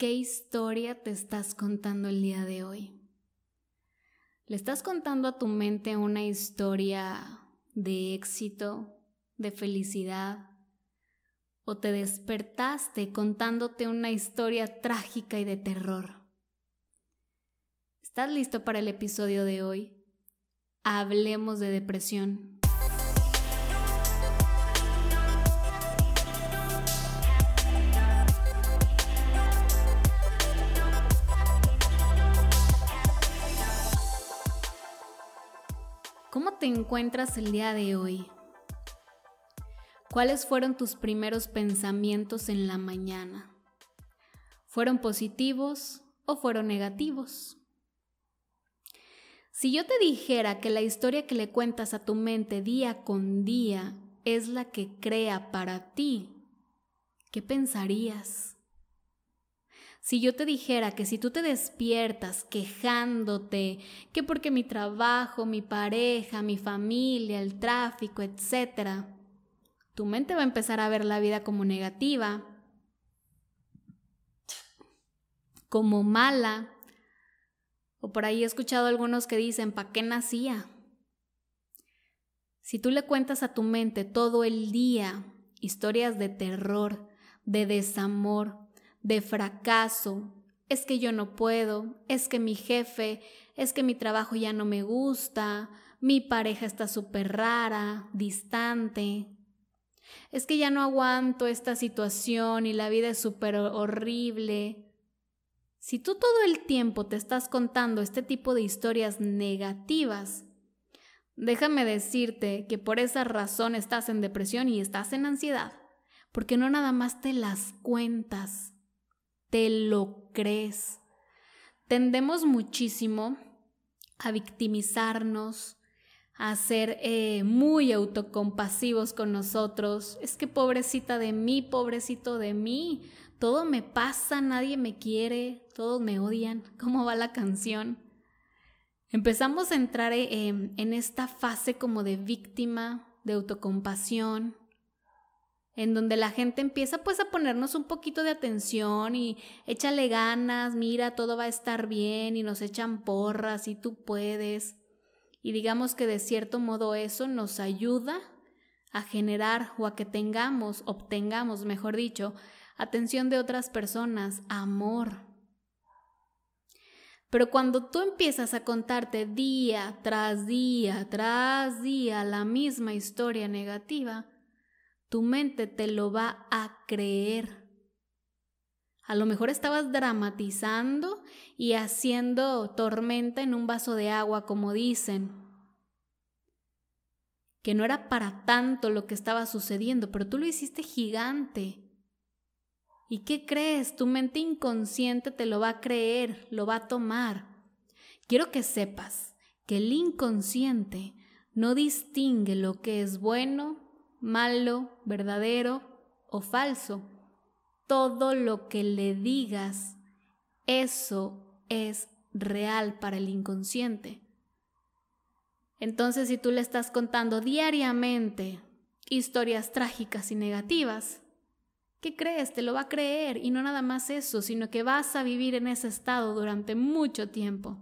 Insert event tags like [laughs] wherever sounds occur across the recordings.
¿Qué historia te estás contando el día de hoy? ¿Le estás contando a tu mente una historia de éxito, de felicidad? ¿O te despertaste contándote una historia trágica y de terror? ¿Estás listo para el episodio de hoy? Hablemos de depresión. Te encuentras el día de hoy? ¿Cuáles fueron tus primeros pensamientos en la mañana? ¿Fueron positivos o fueron negativos? Si yo te dijera que la historia que le cuentas a tu mente día con día es la que crea para ti, ¿qué pensarías? Si yo te dijera que si tú te despiertas quejándote, que porque mi trabajo, mi pareja, mi familia, el tráfico, etc., tu mente va a empezar a ver la vida como negativa, como mala, o por ahí he escuchado algunos que dicen, ¿para qué nacía? Si tú le cuentas a tu mente todo el día historias de terror, de desamor, de fracaso, es que yo no puedo, es que mi jefe, es que mi trabajo ya no me gusta, mi pareja está súper rara, distante, es que ya no aguanto esta situación y la vida es súper horrible, si tú todo el tiempo te estás contando este tipo de historias negativas, déjame decirte que por esa razón estás en depresión y estás en ansiedad, porque no nada más te las cuentas, te lo crees. Tendemos muchísimo a victimizarnos, a ser eh, muy autocompasivos con nosotros. Es que pobrecita de mí, pobrecito de mí, todo me pasa, nadie me quiere, todos me odian. [laughs] ¿Cómo va la canción? Empezamos a entrar eh, en esta fase como de víctima, de autocompasión, en donde la gente empieza pues a ponernos un poquito de atención y échale ganas, mira, todo va a estar bien y nos echan porras y tú puedes. Y digamos que de cierto modo eso nos ayuda a generar o a que tengamos, obtengamos, mejor dicho, atención de otras personas, amor. Pero cuando tú empiezas a contarte día tras día tras día la misma historia negativa, tu mente te lo va a creer. A lo mejor estabas dramatizando y haciendo tormenta en un vaso de agua, como dicen. Que no era para tanto lo que estaba sucediendo, pero tú lo hiciste gigante. ¿Y qué crees? Tu mente inconsciente te lo va a creer, lo va a tomar. Quiero que sepas que el inconsciente no distingue lo que es bueno, malo, verdadero o falso. Todo lo que le digas, eso es real para el inconsciente. Entonces, si tú le estás contando diariamente historias trágicas y negativas, ¿Qué crees? Te lo va a creer y no nada más eso, sino que vas a vivir en ese estado durante mucho tiempo.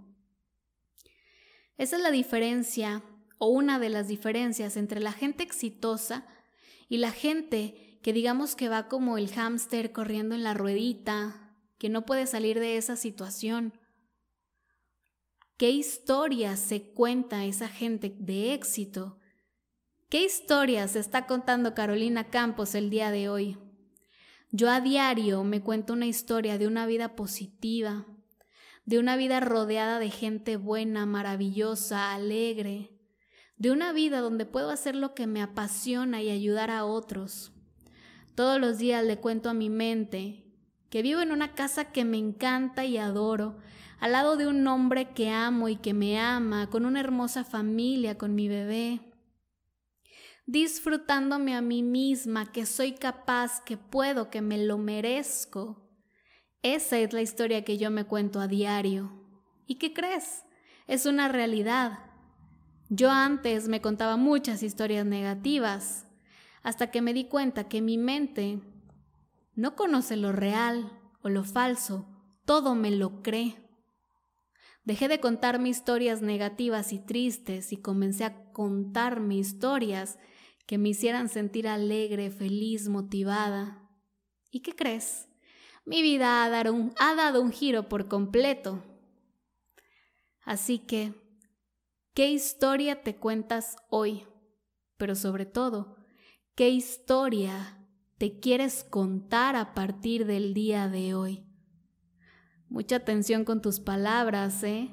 Esa es la diferencia o una de las diferencias entre la gente exitosa y la gente que digamos que va como el hámster corriendo en la ruedita, que no puede salir de esa situación. ¿Qué historia se cuenta esa gente de éxito? ¿Qué historia se está contando Carolina Campos el día de hoy? Yo a diario me cuento una historia de una vida positiva, de una vida rodeada de gente buena, maravillosa, alegre, de una vida donde puedo hacer lo que me apasiona y ayudar a otros. Todos los días le cuento a mi mente que vivo en una casa que me encanta y adoro, al lado de un hombre que amo y que me ama, con una hermosa familia, con mi bebé disfrutándome a mí misma, que soy capaz, que puedo, que me lo merezco. Esa es la historia que yo me cuento a diario. ¿Y qué crees? Es una realidad. Yo antes me contaba muchas historias negativas, hasta que me di cuenta que mi mente no conoce lo real, o lo falso, todo me lo cree. Dejé de contarme historias negativas y tristes y comencé a contarme historias que me hicieran sentir alegre, feliz, motivada. ¿Y qué crees? Mi vida ha dado un, ha dado un giro por completo. Así que, ¿qué historia te cuentas hoy? Pero sobre todo, ¿qué historia te quieres contar a partir del día de hoy? Mucha atención con tus palabras, ¿eh?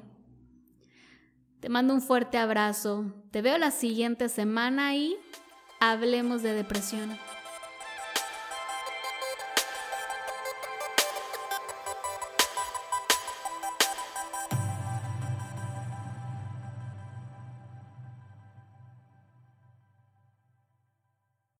Te mando un fuerte abrazo. Te veo la siguiente semana y hablemos de depresión.